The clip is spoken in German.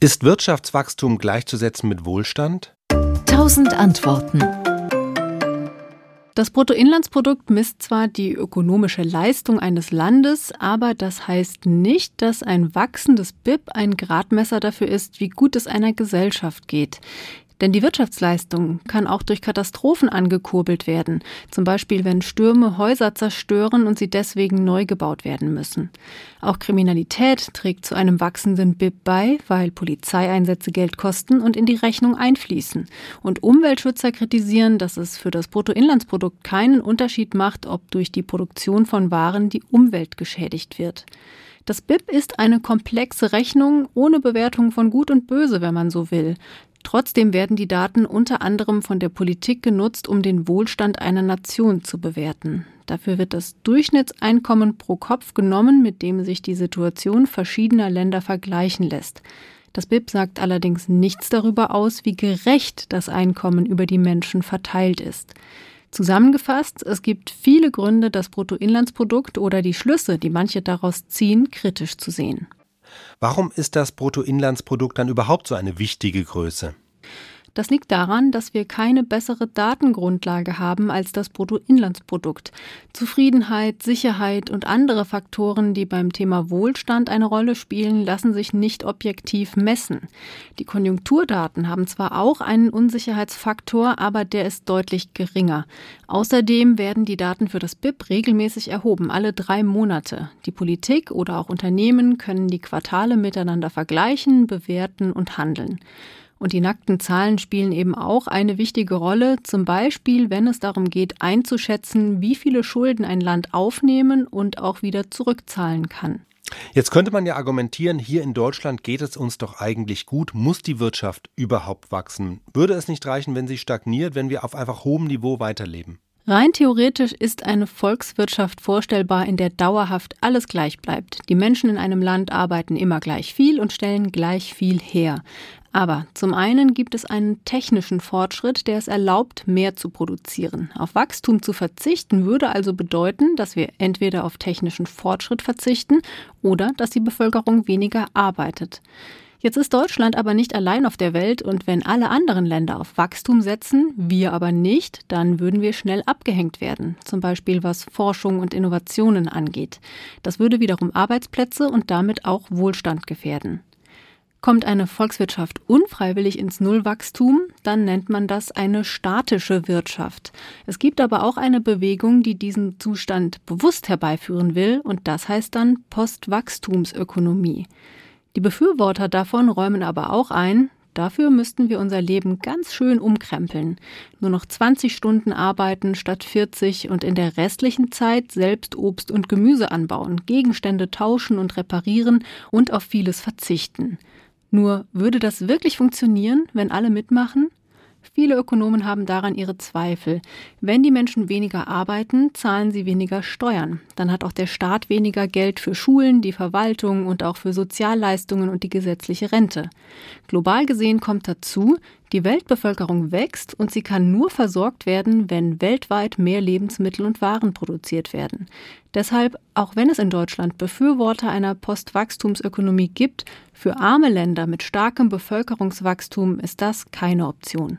Ist Wirtschaftswachstum gleichzusetzen mit Wohlstand? Tausend Antworten. Das Bruttoinlandsprodukt misst zwar die ökonomische Leistung eines Landes, aber das heißt nicht, dass ein wachsendes BIP ein Gradmesser dafür ist, wie gut es einer Gesellschaft geht. Denn die Wirtschaftsleistung kann auch durch Katastrophen angekurbelt werden, zum Beispiel wenn Stürme Häuser zerstören und sie deswegen neu gebaut werden müssen. Auch Kriminalität trägt zu einem wachsenden BIP bei, weil Polizeieinsätze Geld kosten und in die Rechnung einfließen. Und Umweltschützer kritisieren, dass es für das Bruttoinlandsprodukt keinen Unterschied macht, ob durch die Produktion von Waren die Umwelt geschädigt wird. Das BIP ist eine komplexe Rechnung ohne Bewertung von Gut und Böse, wenn man so will. Trotzdem werden die Daten unter anderem von der Politik genutzt, um den Wohlstand einer Nation zu bewerten. Dafür wird das Durchschnittseinkommen pro Kopf genommen, mit dem sich die Situation verschiedener Länder vergleichen lässt. Das BIP sagt allerdings nichts darüber aus, wie gerecht das Einkommen über die Menschen verteilt ist. Zusammengefasst, es gibt viele Gründe, das Bruttoinlandsprodukt oder die Schlüsse, die manche daraus ziehen, kritisch zu sehen. Warum ist das Bruttoinlandsprodukt dann überhaupt so eine wichtige Größe? Das liegt daran, dass wir keine bessere Datengrundlage haben als das Bruttoinlandsprodukt. Zufriedenheit, Sicherheit und andere Faktoren, die beim Thema Wohlstand eine Rolle spielen, lassen sich nicht objektiv messen. Die Konjunkturdaten haben zwar auch einen Unsicherheitsfaktor, aber der ist deutlich geringer. Außerdem werden die Daten für das BIP regelmäßig erhoben, alle drei Monate. Die Politik oder auch Unternehmen können die Quartale miteinander vergleichen, bewerten und handeln. Und die nackten Zahlen spielen eben auch eine wichtige Rolle, zum Beispiel wenn es darum geht einzuschätzen, wie viele Schulden ein Land aufnehmen und auch wieder zurückzahlen kann. Jetzt könnte man ja argumentieren, hier in Deutschland geht es uns doch eigentlich gut, muss die Wirtschaft überhaupt wachsen? Würde es nicht reichen, wenn sie stagniert, wenn wir auf einfach hohem Niveau weiterleben? Rein theoretisch ist eine Volkswirtschaft vorstellbar, in der dauerhaft alles gleich bleibt. Die Menschen in einem Land arbeiten immer gleich viel und stellen gleich viel her. Aber zum einen gibt es einen technischen Fortschritt, der es erlaubt, mehr zu produzieren. Auf Wachstum zu verzichten würde also bedeuten, dass wir entweder auf technischen Fortschritt verzichten oder dass die Bevölkerung weniger arbeitet. Jetzt ist Deutschland aber nicht allein auf der Welt und wenn alle anderen Länder auf Wachstum setzen, wir aber nicht, dann würden wir schnell abgehängt werden, zum Beispiel was Forschung und Innovationen angeht. Das würde wiederum Arbeitsplätze und damit auch Wohlstand gefährden. Kommt eine Volkswirtschaft unfreiwillig ins Nullwachstum, dann nennt man das eine statische Wirtschaft. Es gibt aber auch eine Bewegung, die diesen Zustand bewusst herbeiführen will, und das heißt dann Postwachstumsökonomie. Die Befürworter davon räumen aber auch ein, dafür müssten wir unser Leben ganz schön umkrempeln. Nur noch 20 Stunden arbeiten statt 40 und in der restlichen Zeit selbst Obst und Gemüse anbauen, Gegenstände tauschen und reparieren und auf vieles verzichten. Nur würde das wirklich funktionieren, wenn alle mitmachen? Viele Ökonomen haben daran ihre Zweifel. Wenn die Menschen weniger arbeiten, zahlen sie weniger Steuern. Dann hat auch der Staat weniger Geld für Schulen, die Verwaltung und auch für Sozialleistungen und die gesetzliche Rente. Global gesehen kommt dazu, die Weltbevölkerung wächst und sie kann nur versorgt werden, wenn weltweit mehr Lebensmittel und Waren produziert werden. Deshalb, auch wenn es in Deutschland Befürworter einer Postwachstumsökonomie gibt, für arme Länder mit starkem Bevölkerungswachstum ist das keine Option.